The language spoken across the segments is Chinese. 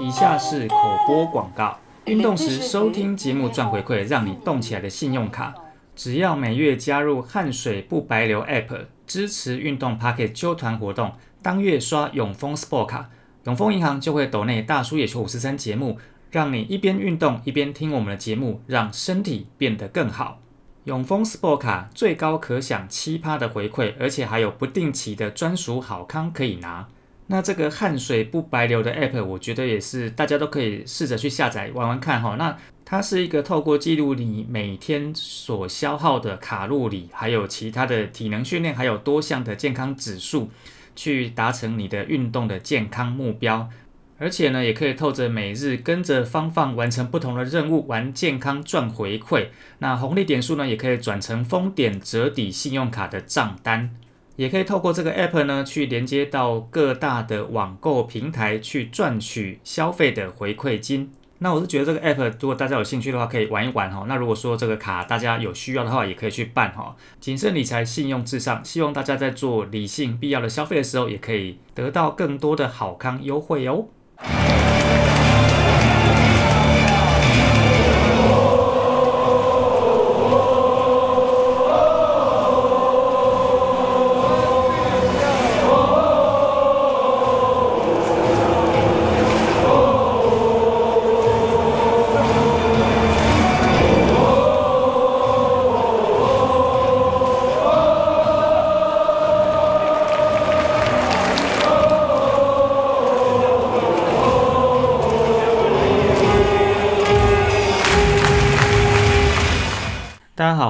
以下是口播广告。运动时收听节目赚回馈，让你动起来的信用卡，只要每月加入汗水不白流 App，支持运动 Pocket 揪团活动，当月刷永丰 Sport 卡，永丰银行就会抖内大叔野球五十三节目，让你一边运动一边听我们的节目，让身体变得更好。永丰 Sport 卡最高可享七趴的回馈，而且还有不定期的专属好康可以拿。那这个汗水不白流的 App，我觉得也是大家都可以试着去下载玩玩看哈。那它是一个透过记录你每天所消耗的卡路里，还有其他的体能训练，还有多项的健康指数，去达成你的运动的健康目标。而且呢，也可以透着每日跟着芳芳完成不同的任务，玩健康赚回馈。那红利点数呢，也可以转成丰点折抵信用卡的账单。也可以透过这个 app 呢，去连接到各大的网购平台，去赚取消费的回馈金。那我是觉得这个 app，如果大家有兴趣的话，可以玩一玩哈。那如果说这个卡大家有需要的话，也可以去办哈。谨慎理财，信用至上，希望大家在做理性必要的消费的时候，也可以得到更多的好康优惠哦。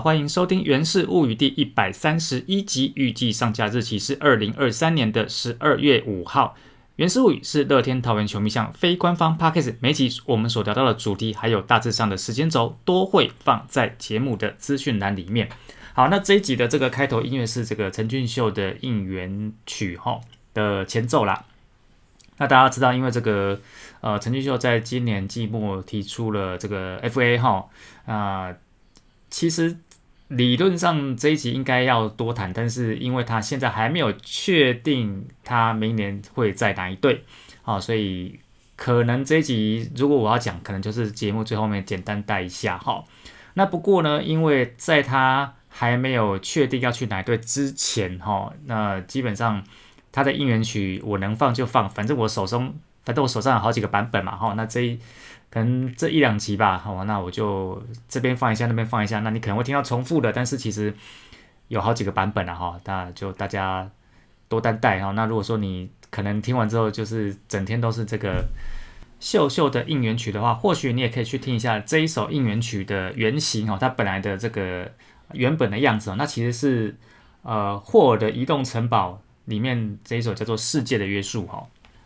欢迎收听《源氏物语》第一百三十一集，预计上架日期是二零二三年的十二月五号。《源氏物语》是乐天桃园球迷向非官方 podcast，每集我们所聊到的主题，还有大致上的时间轴，都会放在节目的资讯栏里面。好，那这一集的这个开头音乐是这个陈俊秀的应援曲哈的前奏啦。那大家知道，因为这个呃，陈俊秀在今年季末提出了这个 FA 哈啊。其实理论上这一集应该要多谈，但是因为他现在还没有确定他明年会在哪一队，啊，所以可能这一集如果我要讲，可能就是节目最后面简单带一下哈。那不过呢，因为在他还没有确定要去哪一队之前哈，那基本上他的应援曲我能放就放，反正我手中反正我手上有好几个版本嘛哈，那这一。可能这一两集吧，好，那我就这边放一下，那边放一下，那你可能会听到重复的，但是其实有好几个版本了哈，那就大家多担待哈。那如果说你可能听完之后就是整天都是这个秀秀的应援曲的话，或许你也可以去听一下这一首应援曲的原型哦，它本来的这个原本的样子哦，那其实是呃霍尔的移动城堡里面这一首叫做世界的约束哈。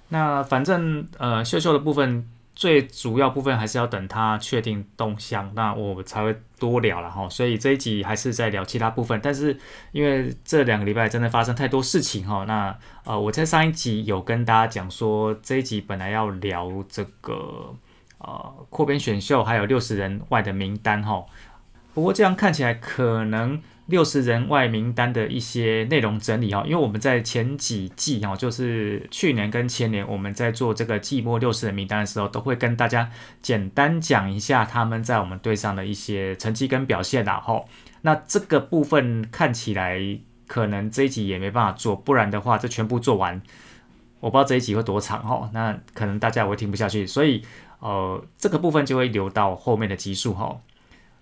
那反正呃秀秀的部分。最主要部分还是要等他确定动向，那我才会多聊了哈。所以这一集还是在聊其他部分，但是因为这两个礼拜真的发生太多事情哈，那呃我在上一集有跟大家讲说，这一集本来要聊这个呃扩编选秀还有六十人外的名单哈，不过这样看起来可能。六十人外名单的一些内容整理哈，因为我们在前几季哈，就是去年跟前年，我们在做这个季末六十人名单的时候，都会跟大家简单讲一下他们在我们队上的一些成绩跟表现然后，那这个部分看起来可能这一集也没办法做，不然的话，这全部做完，我不知道这一集会多长哈，那可能大家会听不下去，所以呃，这个部分就会留到后面的集数哈。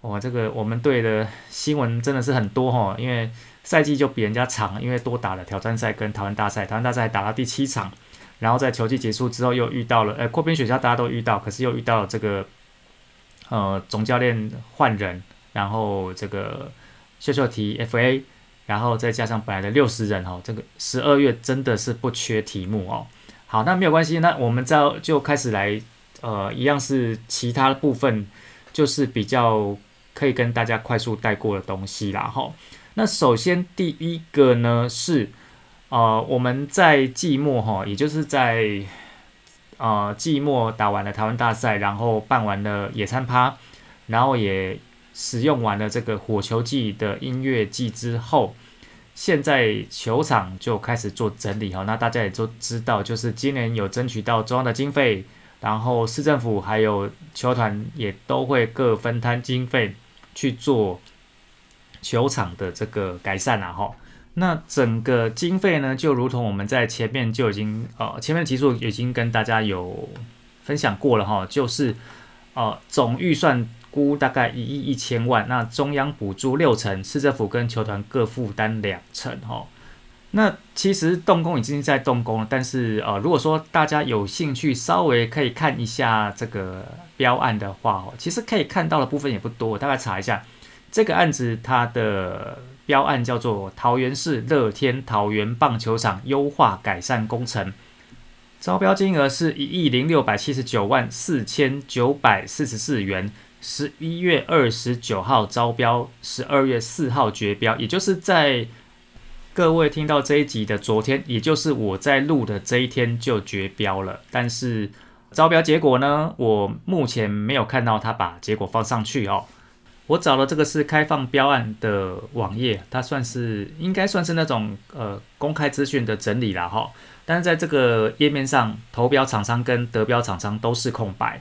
哇，这个我们队的新闻真的是很多哈，因为赛季就比人家长，因为多打了挑战赛跟台湾大赛，台湾大赛打到第七场，然后在球季结束之后又遇到了，呃，扩编学校大家都遇到，可是又遇到这个，呃，总教练换人，然后这个秀秀题 FA，然后再加上本来的六十人哦，这个十二月真的是不缺题目哦。好，那没有关系，那我们再就开始来，呃，一样是其他部分，就是比较。可以跟大家快速带过的东西啦，哈。那首先第一个呢是，呃，我们在季末哈，也就是在呃季末打完了台湾大赛，然后办完了野餐趴，然后也使用完了这个火球季的音乐季之后，现在球场就开始做整理哈。那大家也都知道，就是今年有争取到中央的经费。然后市政府还有球团也都会各分摊经费去做球场的这个改善啊，哈。那整个经费呢，就如同我们在前面就已经呃前面的提速已经跟大家有分享过了哈，就是呃总预算估大概一亿一千万，那中央补助六成，市政府跟球团各负担两成哈。那其实动工已经在动工了，但是呃如果说大家有兴趣稍微可以看一下这个标案的话哦，其实可以看到的部分也不多，我大概查一下这个案子它的。标案叫做桃园市乐天桃园棒球场优化改善工程，招标金额是一亿零六百七十九万四千九百四十四元，十一月二十九号招标，十二月四号绝标，也就是在各位听到这一集的昨天，也就是我在录的这一天就绝标了。但是招标结果呢，我目前没有看到他把结果放上去哦。我找了这个是开放标案的网页，它算是应该算是那种呃公开资讯的整理了哈。但是在这个页面上，投标厂商跟得标厂商都是空白。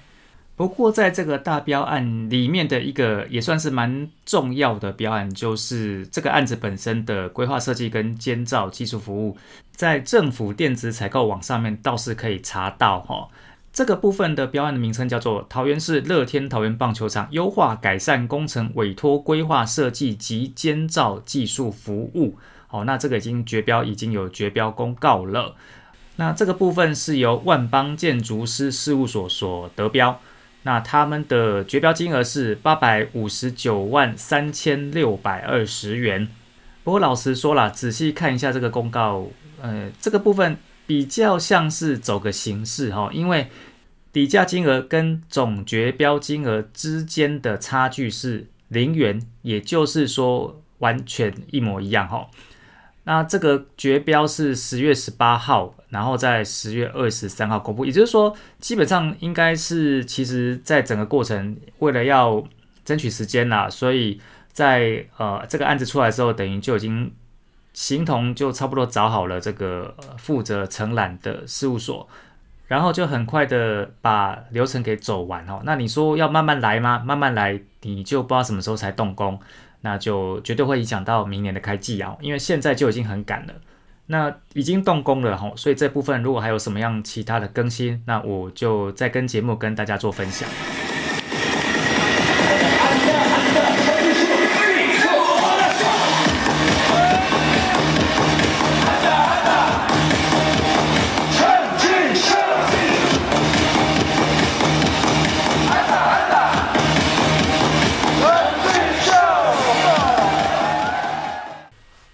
不过在这个大标案里面的一个也算是蛮重要的标案，就是这个案子本身的规划设计跟监造技术服务，在政府电子采购网上面倒是可以查到哈。这个部分的标案的名称叫做桃园市乐天桃园棒球场优化改善工程委托规划设计及监造技术服务。好，那这个已经绝标，已经有绝标公告了。那这个部分是由万邦建筑师事务所所得标，那他们的绝标金额是八百五十九万三千六百二十元。不过老实说了，仔细看一下这个公告，呃，这个部分。比较像是走个形式哈，因为底价金额跟总绝标金额之间的差距是零元，也就是说完全一模一样哈。那这个绝标是十月十八号，然后在十月二十三号公布，也就是说基本上应该是其实在整个过程为了要争取时间啦，所以在呃这个案子出来之后，等于就已经。形同就差不多找好了这个负责承揽的事务所，然后就很快的把流程给走完哦。那你说要慢慢来吗？慢慢来，你就不知道什么时候才动工，那就绝对会影响到明年的开季啊。因为现在就已经很赶了，那已经动工了哈，所以这部分如果还有什么样其他的更新，那我就再跟节目跟大家做分享。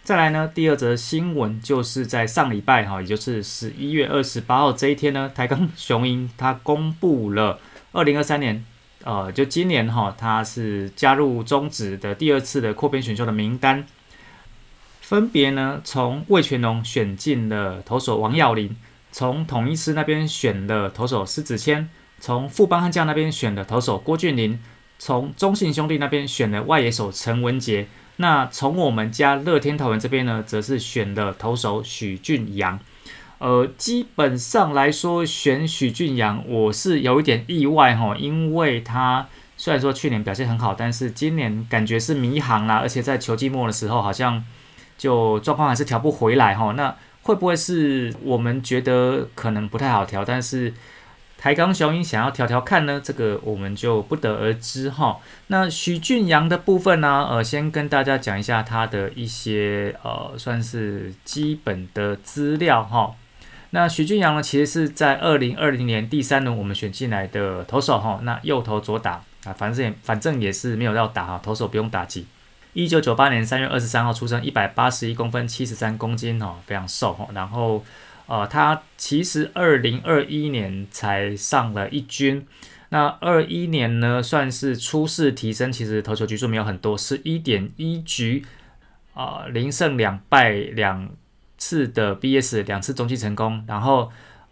再来呢，第二则新闻就是在上礼拜哈，也就是十一月二十八号这一天呢，台钢雄鹰它公布了二零二三年，呃，就今年哈，它是加入中职的第二次的扩编选秀的名单，分别呢从魏全龙选进了投手王耀林，从统一师那边选了投手施子谦，从富邦悍将那边选的投手郭俊麟，从中信兄弟那边选了外野手陈文杰。那从我们家乐天桃园这边呢，则是选了投手许俊阳。呃，基本上来说，选许俊阳，我是有一点意外哈，因为他虽然说去年表现很好，但是今年感觉是迷航啦，而且在球季末的时候，好像就状况还是调不回来哈。那会不会是我们觉得可能不太好调，但是？台钢雄鹰想要调调看呢，这个我们就不得而知哈。那许俊阳的部分呢，呃，先跟大家讲一下他的一些呃，算是基本的资料哈。那许俊阳呢，其实是在二零二零年第三轮我们选进来的投手哈。那右投左打啊，反正也反正也是没有要打哈，投手不用打击。一九九八年三月二十三号出生，一百八十一公分，七十三公斤哦，非常瘦哈。然后。呃，他其实二零二一年才上了一军，那二一年呢算是初试提升，其实投球局数没有很多，是一点一局，啊，零胜两败两次的 BS，两次中继成功，然后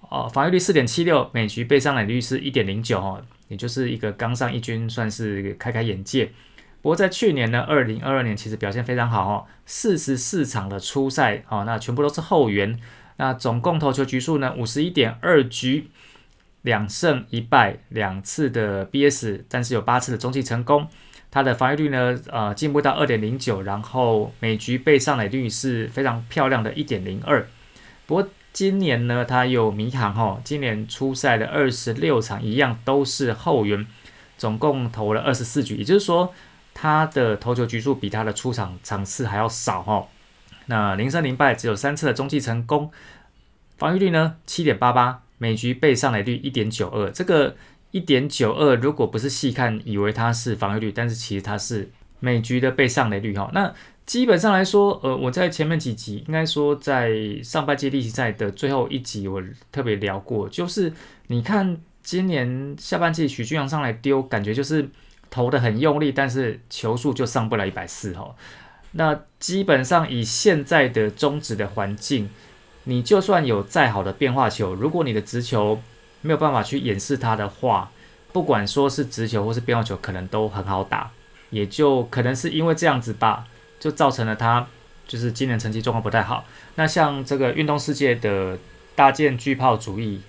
呃，防御率四点七六，每局被上垒率是一点零九哦，也就是一个刚上一军，算是开开眼界。不过在去年呢，二零二二年其实表现非常好哦，四十四场的初赛哦，那全部都是后援。那总共投球局数呢？五十一点二局，两胜一败，两次的 BS，但是有八次的中继成功。他的防御率呢，呃，进步到二点零九，然后每局被上垒率是非常漂亮的一点零二。不过今年呢，他有迷航哈，今年出赛的二十六场一样都是后援，总共投了二十四局，也就是说他的投球局数比他的出场场次还要少哈。那零胜零败，只有三次的中继成功，防御率呢七点八八，每局被上垒率一点九二，这个。一点九二，如果不是细看，以为它是防御率，但是其实它是每局的被上垒率哈。那基本上来说，呃，我在前面几集，应该说在上半季例行赛的最后一集，我特别聊过，就是你看今年下半季许俊阳上来丢，感觉就是投的很用力，但是球速就上不了一百四哈。那基本上以现在的中职的环境，你就算有再好的变化球，如果你的直球，没有办法去掩饰它的话，不管说是直球或是变化球，可能都很好打，也就可能是因为这样子吧，就造成了他就是今年成绩状况不太好。那像这个运动世界的搭建巨炮主义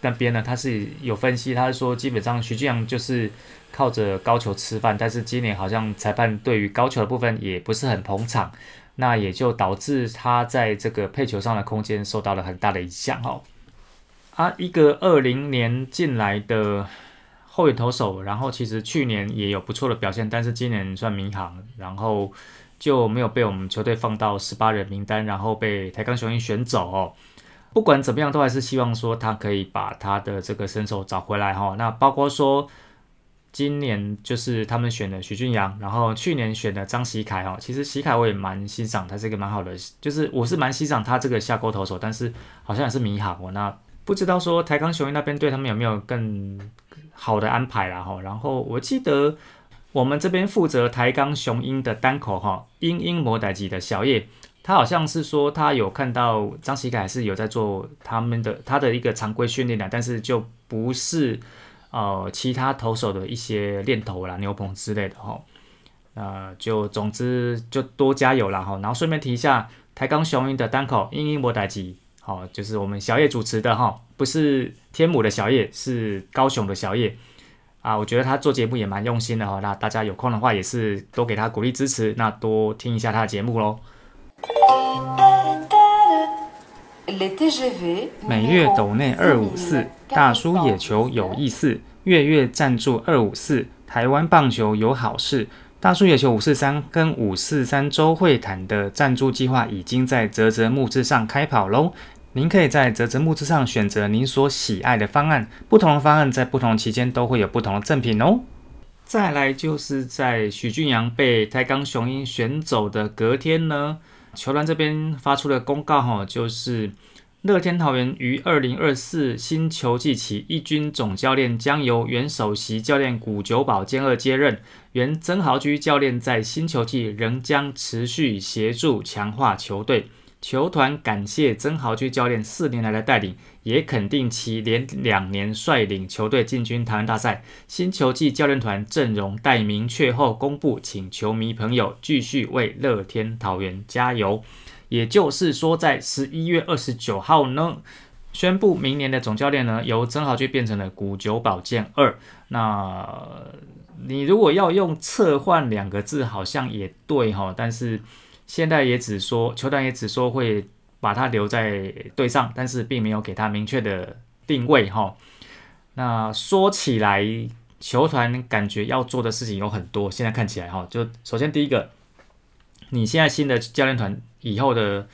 那边呢，他是有分析，他是说基本上徐俊阳就是靠着高球吃饭，但是今年好像裁判对于高球的部分也不是很捧场，那也就导致他在这个配球上的空间受到了很大的影响哦。啊，一个二零年进来的后援投手，然后其实去年也有不错的表现，但是今年算民航，然后就没有被我们球队放到十八人名单，然后被台钢雄鹰选走哦。不管怎么样，都还是希望说他可以把他的这个身手找回来哈。那包括说今年就是他们选的徐俊阳，然后去年选的张喜凯哈，其实喜凯我也蛮欣赏，他是一个蛮好的，就是我是蛮欣赏他这个下钩投手，但是好像也是迷航哦那。不知道说台钢雄鹰那边对他们有没有更好的安排啦哈，然后我记得我们这边负责台钢雄鹰的单口哈，英英魔代级的小叶，他好像是说他有看到张喜凯是有在做他们的他的一个常规训练的，但是就不是呃其他投手的一些练头啦、牛棚之类的哈，呃就总之就多加油啦哈，然后顺便提一下台钢雄鹰的单口英英博代吉。好，就是我们小叶主持的哈，不是天母的小叶，是高雄的小叶啊。我觉得他做节目也蛮用心的哈。那大家有空的话，也是多给他鼓励支持，那多听一下他的节目喽。每月斗内二五四，大叔野球有意思，月月赞助二五四，台湾棒球有好事。大叔野球五四三跟五四三周会谈的赞助计划已经在泽泽木之上开跑喽。您可以在泽泽木之上选择您所喜爱的方案，不同的方案在不同期间都会有不同的赠品哦。再来就是在许俊阳被台钢雄鹰选走的隔天呢，球团这边发出的公告哈，就是乐天桃园于二零二四新球季起，一军总教练将由原首席教练古久保兼二接任，原曾豪居教练在新球季仍将持续协助强化球队。球团感谢曾豪居教练四年来的带领，也肯定其连两年率领球队进军台湾大赛。新球季教练团阵容待明确后公布，请球迷朋友继续为乐天桃园加油。也就是说，在十一月二十九号呢，宣布明年的总教练呢由曾豪居变成了古久保健二。那你如果要用撤换两个字，好像也对哈，但是。现在也只说球团也只说会把他留在队上，但是并没有给他明确的定位哈。那说起来，球团感觉要做的事情有很多。现在看起来哈，就首先第一个，你现在新的教练团以后的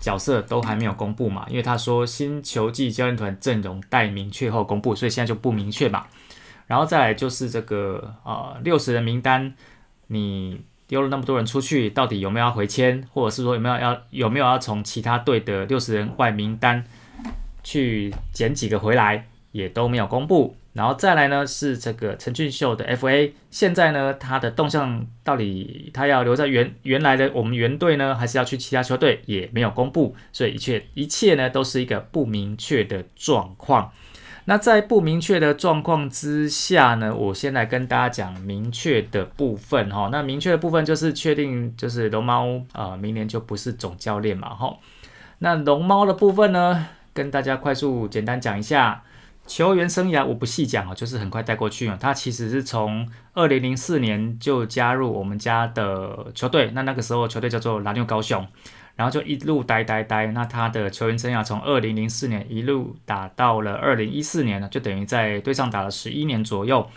角色都还没有公布嘛？因为他说新球季教练团阵容待明确后公布，所以现在就不明确嘛。然后再来就是这个呃六十人名单，你。丢了那么多人出去，到底有没有要回签，或者是说有没有要有没有要从其他队的六十人外名单去捡几个回来，也都没有公布。然后再来呢是这个陈俊秀的 FA，现在呢他的动向到底他要留在原原来的我们原队呢，还是要去其他球队，也没有公布。所以一切一切呢都是一个不明确的状况。那在不明确的状况之下呢，我先来跟大家讲明确的部分哈。那明确的部分就是确定，就是龙猫啊，明年就不是总教练嘛哈。那龙猫的部分呢，跟大家快速简单讲一下，球员生涯我不细讲啊，就是很快带过去啊。他其实是从二零零四年就加入我们家的球队，那那个时候球队叫做蓝牛高雄，然后就一路待待待。那他的球员生涯从二零零四年一路打到了二零一四年呢，就等于在队上打了十一年左右。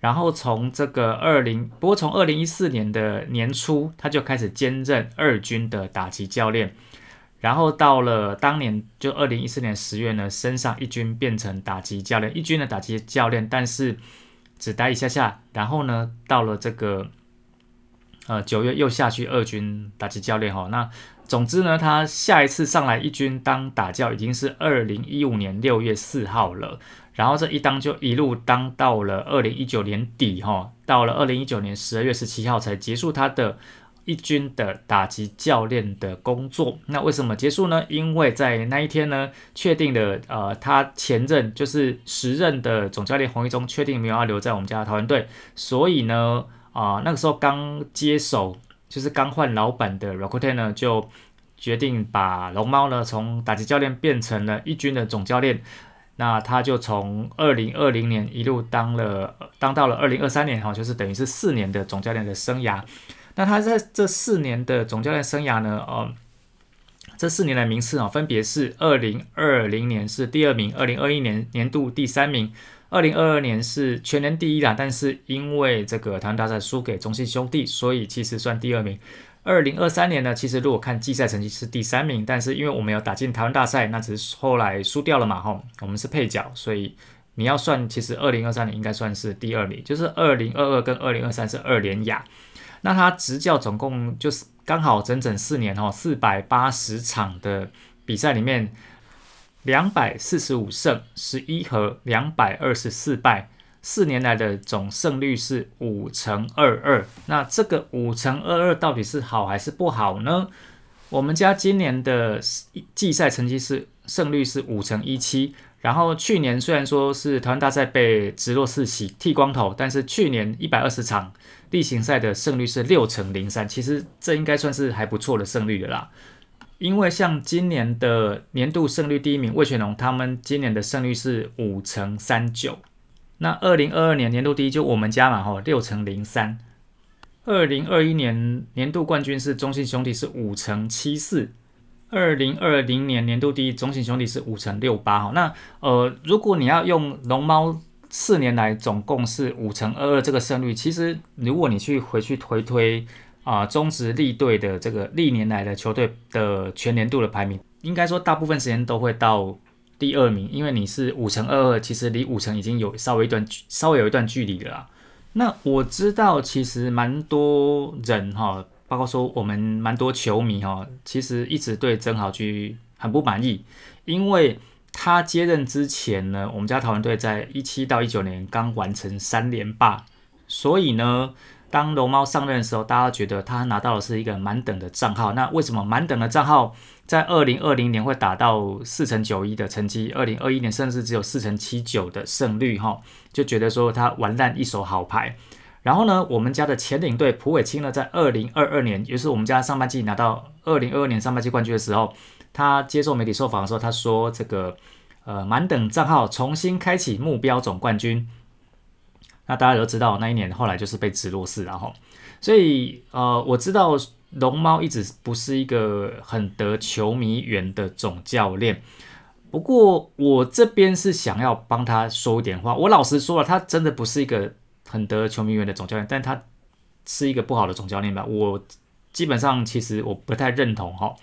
然后从这个二零，不过从二零一四年的年初，他就开始兼任二军的打击教练。然后到了当年，就二零一四年十月呢，升上一军变成打击教练，一军的打击教练，但是只待一下下。然后呢，到了这个呃九月又下去二军打击教练哈。那总之呢，他下一次上来一军当打教已经是二零一五年六月四号了。然后这一当就一路当到了二零一九年底哈，到了二零一九年十二月十七号才结束他的一军的打击教练的工作。那为什么结束呢？因为在那一天呢，确定的呃，他前任就是时任的总教练洪一中确定没有要留在我们家的桃园队，所以呢啊那个时候刚接手就是刚换老板的 r o c k t e 呢就决定把龙猫呢从打击教练变成了一军的总教练。那他就从二零二零年一路当了，当到了二零二三年哈，就是等于是四年的总教练的生涯。那他在这四年的总教练生涯呢，呃，这四年的名次啊，分别是二零二零年是第二名，二零二一年年度第三名，二零二二年是全年第一啦。但是因为这个台湾大赛输给中信兄弟，所以其实算第二名。二零二三年呢，其实如果看季赛成绩是第三名，但是因为我们有打进台湾大赛，那只是后来输掉了嘛，吼，我们是配角，所以你要算，其实二零二三年应该算是第二名，就是二零二二跟二零二三是二连亚。那他执教总共就是刚好整整四年，吼，四百八十场的比赛里面，两百四十五胜，十一和两百二十四败。四年来的总胜率是五乘二二，那这个五乘二二到底是好还是不好呢？我们家今年的季赛成绩是胜率是五乘一七，然后去年虽然说是台湾大赛被直落四喜剃光头，但是去年一百二十场例行赛的胜率是六乘零三，其实这应该算是还不错的胜率的啦。因为像今年的年度胜率第一名魏全龙，他们今年的胜率是五乘三九。那二零二二年年度第一就我们家嘛，吼六乘零三。二零二一年年度冠军是中信兄弟，是五乘七四。二零二零年年度第一中信兄弟是五乘六八，哈。那呃，如果你要用龙猫四年来总共是五乘二二这个胜率，其实如果你去回去回推啊中职立队的这个历年来的球队的全年度的排名，应该说大部分时间都会到。第二名，因为你是五乘二二，其实离五成已经有稍微一段稍微有一段距离了。那我知道，其实蛮多人哈，包括说我们蛮多球迷哈，其实一直对曾豪居很不满意，因为他接任之前呢，我们家桃园队在一七到一九年刚完成三连霸，所以呢，当龙猫上任的时候，大家觉得他拿到的是一个满等的账号。那为什么满等的账号？在二零二零年会达到四乘九一的成绩，二零二一年甚至只有四乘七九的胜率，哈，就觉得说他玩烂一手好牌。然后呢，我们家的前领队蒲伟清呢，在二零二二年，也就是我们家上半季拿到二零二二年上半季冠军的时候，他接受媒体受访的时候，他说这个呃满等账号重新开启目标总冠军。那大家都知道，那一年后来就是被直落四，然后，所以呃我知道。龙猫一直不是一个很得球迷缘的总教练，不过我这边是想要帮他说一点话。我老实说了，他真的不是一个很得球迷缘的总教练，但他是一个不好的总教练吧？我基本上其实我不太认同哈。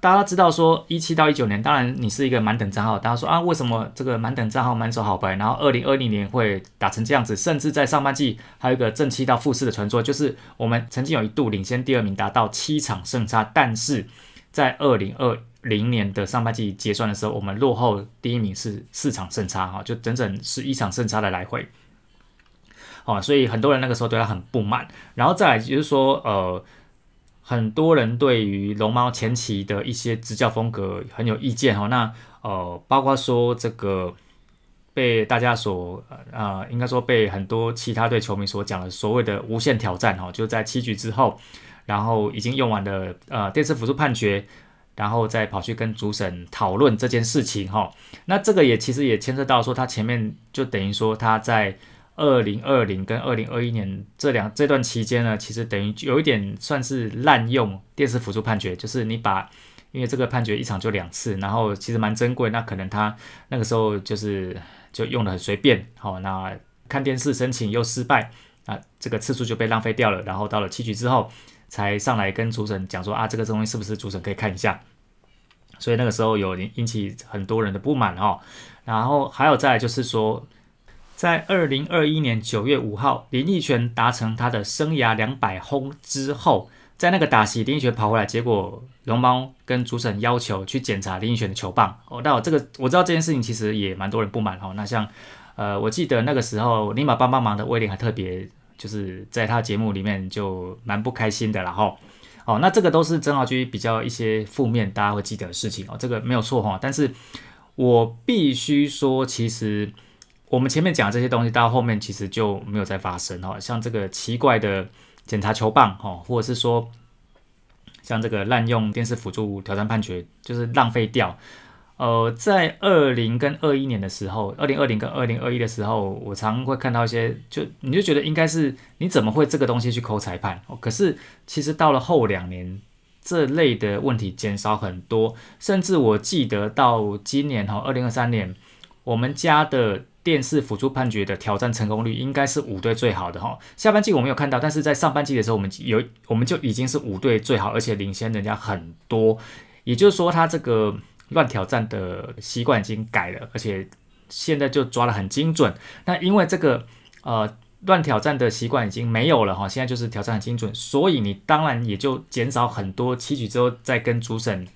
大家知道说一七到一九年，当然你是一个满等账号。大家说啊，为什么这个满等账号满手好牌，然后二零二零年会打成这样子？甚至在上半季还有一个正七到负四的传说，就是我们曾经有一度领先第二名，达到七场胜差，但是在二零二零年的上半季结算的时候，我们落后第一名是四场胜差哈，就整整是一场胜差的来回。哦，所以很多人那个时候对他很不满。然后再来就是说，呃。很多人对于龙猫前期的一些执教风格很有意见哈，那呃，包括说这个被大家所呃，应该说被很多其他队球迷所讲的所谓的无限挑战哈，就在七局之后，然后已经用完的呃电视辅助判决，然后再跑去跟主审讨论这件事情哈。那这个也其实也牵涉到说，他前面就等于说他在二零二零跟二零二一年这两这段期间呢，其实等于有一点算是滥用电视辅助判决，就是你把因为这个判决一场就两次，然后其实蛮珍贵，那可能他那个时候就是就用的很随便，好，那看电视申请又失败。啊，这个次数就被浪费掉了。然后到了七局之后，才上来跟主审讲说啊，这个东西是不是主审可以看一下？所以那个时候有引起很多人的不满哦。然后还有再就是说，在二零二一年九月五号，林奕泉达成他的生涯两百轰之后，在那个打席，林奕泉跑回来，结果龙猫跟主审要求去检查林奕泉的球棒。哦，那我这个我知道这件事情其实也蛮多人不满哦。那像呃，我记得那个时候尼玛帮帮忙的威廉还特别。就是在他节目里面就蛮不开心的，然后，哦，那这个都是曾浩居比较一些负面大家会记得的事情哦，这个没有错哈。但是我必须说，其实我们前面讲这些东西到后面其实就没有再发生哈，像这个奇怪的检查球棒哈，或者是说像这个滥用电视辅助挑战判决，就是浪费掉。呃，在二零跟二一年的时候，二零二零跟二零二一的时候，我常会看到一些，就你就觉得应该是你怎么会这个东西去抠裁判？哦，可是其实到了后两年，这类的问题减少很多，甚至我记得到今年哈，二零二三年，我们家的电视辅助判决的挑战成功率应该是五队最好的哈。下半季我没有看到，但是在上半季的时候，我们有我们就已经是五队最好，而且领先人家很多，也就是说，他这个。乱挑战的习惯已经改了，而且现在就抓得很精准。那因为这个呃乱挑战的习惯已经没有了哈，现在就是挑战很精准，所以你当然也就减少很多七局之后再跟主审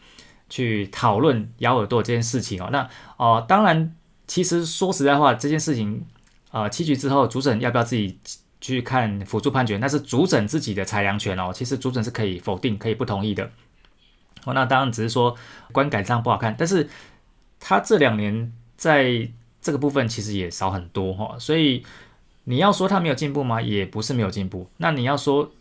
去讨论咬耳朵这件事情哦。那哦，当然其实说实在话，这件事情呃七局之后主审要不要自己去看辅助判决，那是主审自己的裁量权哦。其实主审是可以否定、可以不同意的。哦，那当然只是说观感上不好看，但是他这两年在这个部分其实也少很多哈，所以你要说他没有进步吗？也不是没有进步。那你要说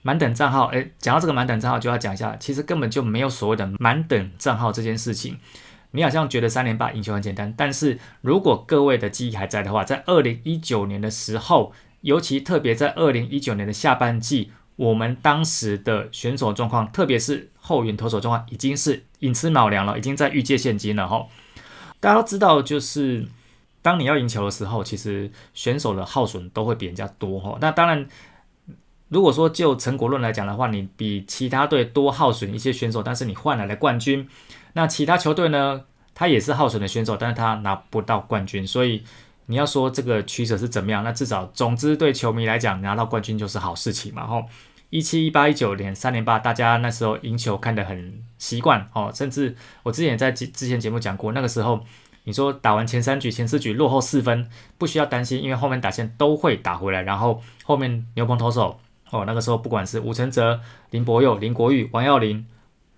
满等账号，诶，讲到这个满等账号就要讲一下，其实根本就没有所谓的满等账号这件事情。你好像觉得三连霸赢球很简单，但是如果各位的记忆还在的话，在二零一九年的时候，尤其特别在二零一九年的下半季。我们当时的选手状况，特别是后援投手状况，已经是寅吃卯粮了，已经在预借现金了哈。大家都知道，就是当你要赢球的时候，其实选手的耗损都会比人家多哈。那当然，如果说就成果论来讲的话，你比其他队多耗损一些选手，但是你换来了冠军。那其他球队呢，他也是耗损的选手，但是他拿不到冠军。所以你要说这个取舍是怎么样？那至少总之对球迷来讲，拿到冠军就是好事情嘛吼。一七一八一九年三连霸，大家那时候赢球看得很习惯哦，甚至我之前也在之前节目讲过，那个时候你说打完前三局、前四局落后四分，不需要担心，因为后面打线都会打回来，然后后面牛棚投手哦，那个时候不管是吴承泽、林柏佑、林国玉、王耀林，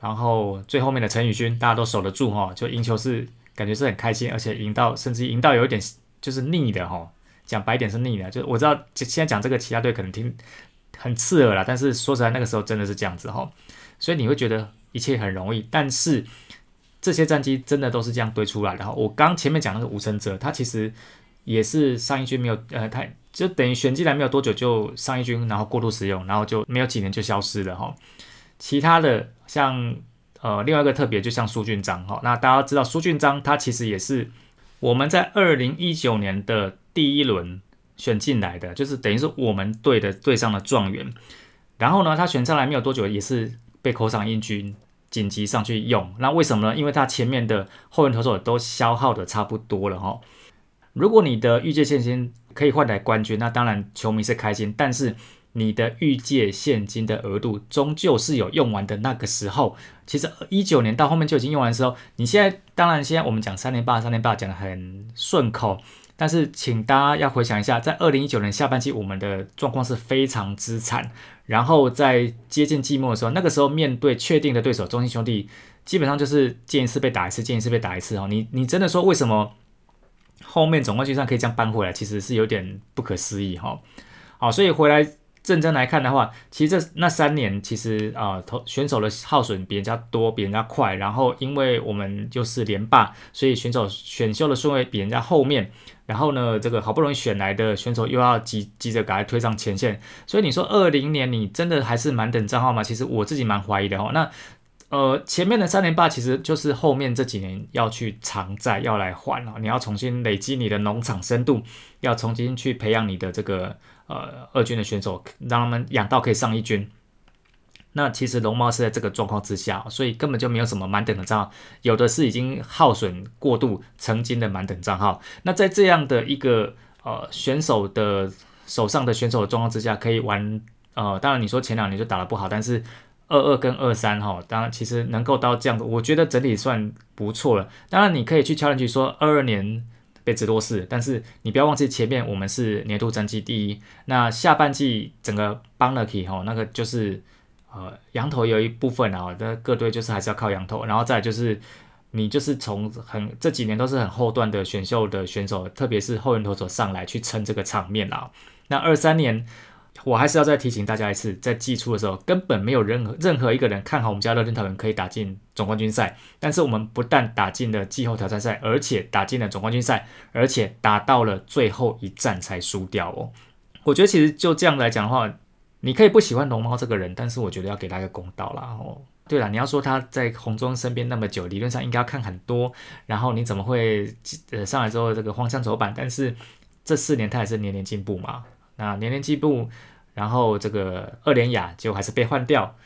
然后最后面的陈宇勋，大家都守得住哈，就赢球是感觉是很开心，而且赢到甚至赢到有一点就是腻的哈，讲白点是腻的，就我知道现在讲这个其他队可能听。很刺耳啦，但是说实在，那个时候真的是这样子哈，所以你会觉得一切很容易，但是这些战绩真的都是这样堆出来的哈。我刚前面讲那个吴成哲，他其实也是上一军没有呃，他就等于选进来没有多久就上一军，然后过度使用，然后就没有几年就消失了哈。其他的像呃另外一个特别，就像苏俊章哈，那大家知道苏俊章他其实也是我们在二零一九年的第一轮。选进来的就是等于是我们队的队上的状元，然后呢，他选上来没有多久，也是被扣上英军紧急上去用。那为什么呢？因为他前面的后援投手都消耗的差不多了哈。如果你的预借现金可以换来冠军，那当然球迷是开心。但是你的预借现金的额度终究是有用完的那个时候。其实一九年到后面就已经用完的时候，你现在当然现在我们讲三年八三年八讲的很顺口。但是，请大家要回想一下，在二零一九年下半期，我们的状况是非常之惨。然后在接近季末的时候，那个时候面对确定的对手中信兄弟，基本上就是见一次被打一次，见一次被打一次哦。你你真的说为什么后面总冠军上可以这样扳回来？其实是有点不可思议哈。好，所以回来认真来看的话，其实这那三年其实啊，投选手的耗损比人家多，比人家快。然后因为我们就是连霸，所以选手选秀的顺位比人家后面。然后呢，这个好不容易选来的选手又要急急着赶快推上前线。所以你说二零年你真的还是满等账号吗？其实我自己蛮怀疑的哦。那呃，前面的三连霸其实就是后面这几年要去偿债，要来还哦。你要重新累积你的农场深度，要重新去培养你的这个。呃，二军的选手让他们养到可以上一军，那其实龙猫是在这个状况之下，所以根本就没有什么满等的账号，有的是已经耗损过度曾经的满等账号。那在这样的一个呃选手的手上的选手的状况之下，可以玩呃，当然你说前两年就打得不好，但是二二跟二三哈，当然其实能够到这样子，我觉得整体算不错了。当然你可以去敲进去说二二年。被直落四，但是你不要忘记前面我们是年度战绩第一，那下半季整个帮了起吼，那个就是呃羊头有一部分啊，那各队就是还是要靠羊头，然后再就是你就是从很这几年都是很后段的选秀的选手，特别是后援投手上来去撑这个场面啊，那二三年。我还是要再提醒大家一次，在季初的时候，根本没有任何任何一个人看好我们家乐天桃园可以打进总冠军赛。但是我们不但打进了季后挑战赛，而且打进了总冠军赛，而且打到了最后一战才输掉哦。我觉得其实就这样来讲的话，你可以不喜欢龙猫这个人，但是我觉得要给他一个公道啦哦。对了，你要说他在红中身边那么久，理论上应该要看很多。然后你怎么会呃上来之后这个荒腔走板？但是这四年他还是年年进步嘛。那年年进步。然后这个二连亚就还是被换掉，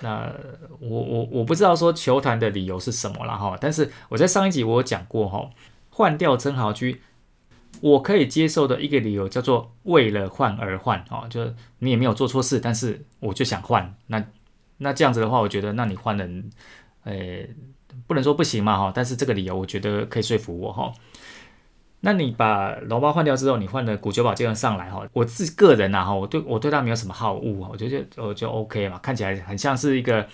那我我我不知道说球团的理由是什么了哈，但是我在上一集我有讲过哈，换掉曾豪居，我可以接受的一个理由叫做为了换而换哦，就是你也没有做错事，但是我就想换，那那这样子的话，我觉得那你换人，呃，不能说不行嘛哈，但是这个理由我觉得可以说服我哈。那你把楼包换掉之后，你换了古九宝这样上来哈，我自个人呐哈，我对我对他没有什么好恶，我觉得就就 OK 嘛，看起来很像是一个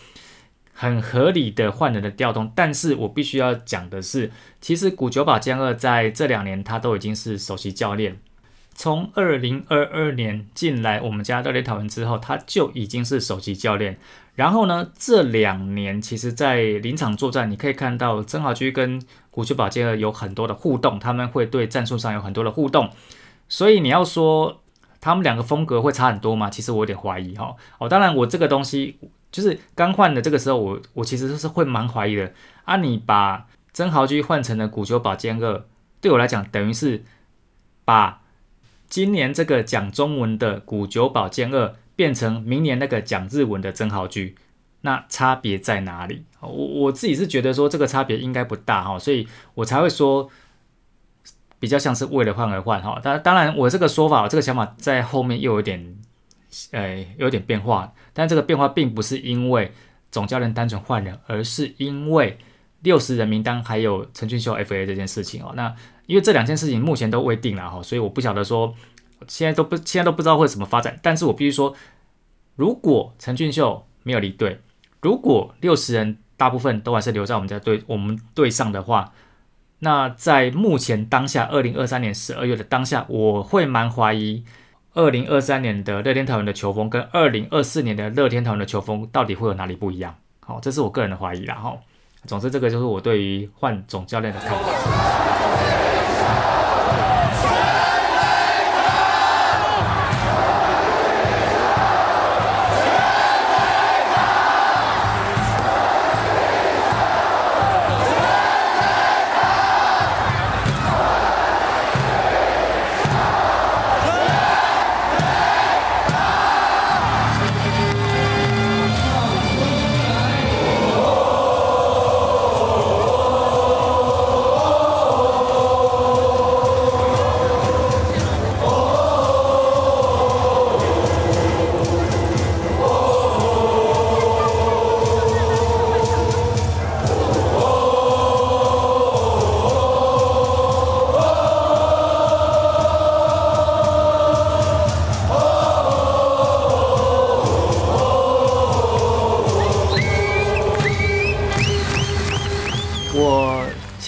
很合理的换人的调动。但是我必须要讲的是，其实古九宝江二在这两年他都已经是首席教练，从二零二二年进来我们家热烈讨论之后，他就已经是首席教练。然后呢，这两年其实，在临场作战，你可以看到曾豪居跟古丘宝剑二有很多的互动，他们会对战术上有很多的互动。所以你要说他们两个风格会差很多吗？其实我有点怀疑哈。哦，当然我这个东西就是刚换的这个时候，我我其实是会蛮怀疑的。啊，你把曾豪居换成了古丘宝剑二，对我来讲等于是把今年这个讲中文的古九保剑二。变成明年那个讲日文的曾豪居，那差别在哪里？我我自己是觉得说这个差别应该不大哈，所以我才会说比较像是为了换而换哈。当当然，我这个说法，这个想法在后面又有点呃有点变化，但这个变化并不是因为总教练单纯换人，而是因为六十人名单还有陈俊秀 FA 这件事情哦。那因为这两件事情目前都未定了哈，所以我不晓得说。现在都不，现在都不知道会怎么发展。但是我必须说，如果陈俊秀没有离队，如果六十人大部分都还是留在我们家队，我们队上的话，那在目前当下，二零二三年十二月的当下，我会蛮怀疑二零二三年的乐天桃园的球风跟二零二四年的乐天桃园的球风到底会有哪里不一样？好，这是我个人的怀疑啦。哈，总之这个就是我对于换总教练的看法。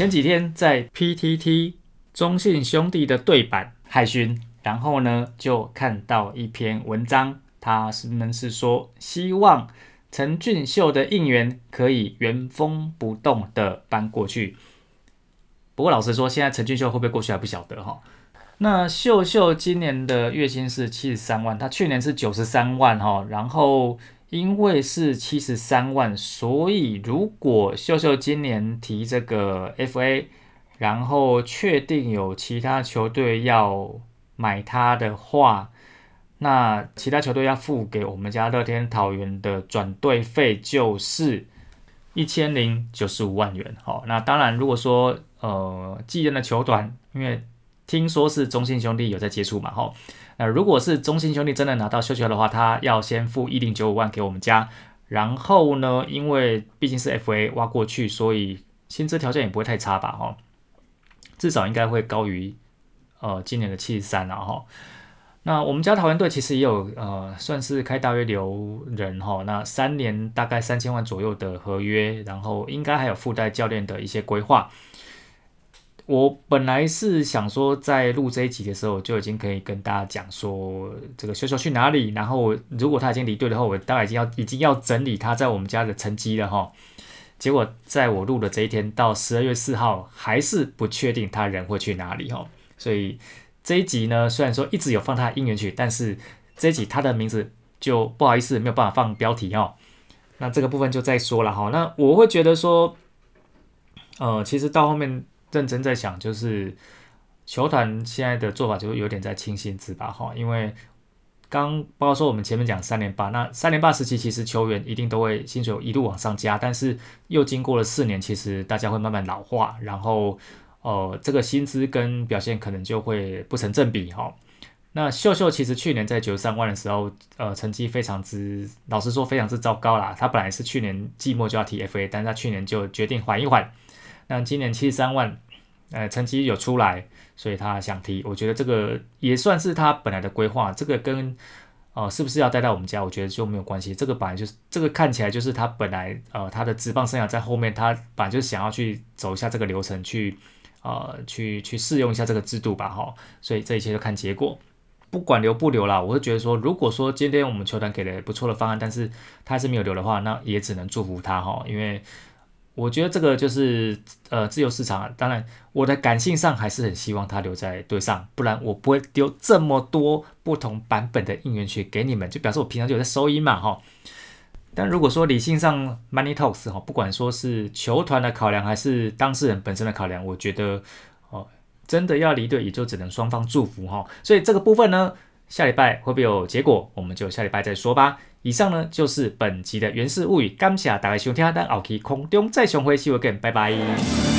前几天在 PTT 中信兄弟的对版海巡然后呢就看到一篇文章，他是们是说希望陈俊秀的应援可以原封不动的搬过去。不过老实说，现在陈俊秀会不会过去还不晓得哈。那秀秀今年的月薪是七十三万，他去年是九十三万哈。然后因为是七十三万，所以如果秀秀今年提这个 FA，然后确定有其他球队要买他的话，那其他球队要付给我们家乐天桃园的转队费就是一千零九十五万元。好，那当然如果说呃继任的球团，因为听说是中信兄弟有在接触嘛，哈，那如果是中信兄弟真的拿到秀秀的话，他要先付一零九五万给我们家，然后呢，因为毕竟是 FA 挖过去，所以薪资条件也不会太差吧，哈，至少应该会高于呃今年的七十三，然后，那我们家桃园队其实也有呃算是开大约留人哈，那三年大概三千万左右的合约，然后应该还有附带教练的一些规划。我本来是想说，在录这一集的时候就已经可以跟大家讲说，这个秀秀去哪里。然后，如果他已经离队的话，我大概已经要已经要整理他在我们家的成绩了哈。结果在我录的这一天，到十二月四号，还是不确定他人会去哪里哈。所以这一集呢，虽然说一直有放他的应援曲，但是这一集他的名字就不好意思没有办法放标题哦。那这个部分就再说了哈。那我会觉得说，呃，其实到后面。认真在想，就是球团现在的做法就有点在清薪资吧，哈，因为刚包括说我们前面讲三连霸，那三连霸时期其实球员一定都会薪水一路往上加，但是又经过了四年，其实大家会慢慢老化，然后呃这个薪资跟表现可能就会不成正比，哈。那秀秀其实去年在九十三万的时候，呃成绩非常之，老实说非常之糟糕啦。他本来是去年季末就要提 FA，但他去年就决定缓一缓，那今年七十三万。呃，成绩有出来，所以他想踢。我觉得这个也算是他本来的规划。这个跟呃是不是要带到我们家，我觉得就没有关系。这个本来就是这个看起来就是他本来呃他的职棒生涯在后面，他本来就是想要去走一下这个流程，去呃去去试用一下这个制度吧，哈。所以这一切就看结果，不管留不留啦，我是觉得说，如果说今天我们球团给了不错的方案，但是他还是没有留的话，那也只能祝福他哈，因为。我觉得这个就是呃自由市场，当然我的感性上还是很希望他留在队上，不然我不会丢这么多不同版本的应援曲给你们，就表示我平常就有在收音嘛哈。但如果说理性上 money talks 哈，不管说是球团的考量还是当事人本身的考量，我觉得哦真的要离队也就只能双方祝福哈。所以这个部分呢，下礼拜会不会有结果，我们就下礼拜再说吧。以上呢就是本集的原氏物语，感谢大家收听，等后期空中再相会，See you again，拜拜。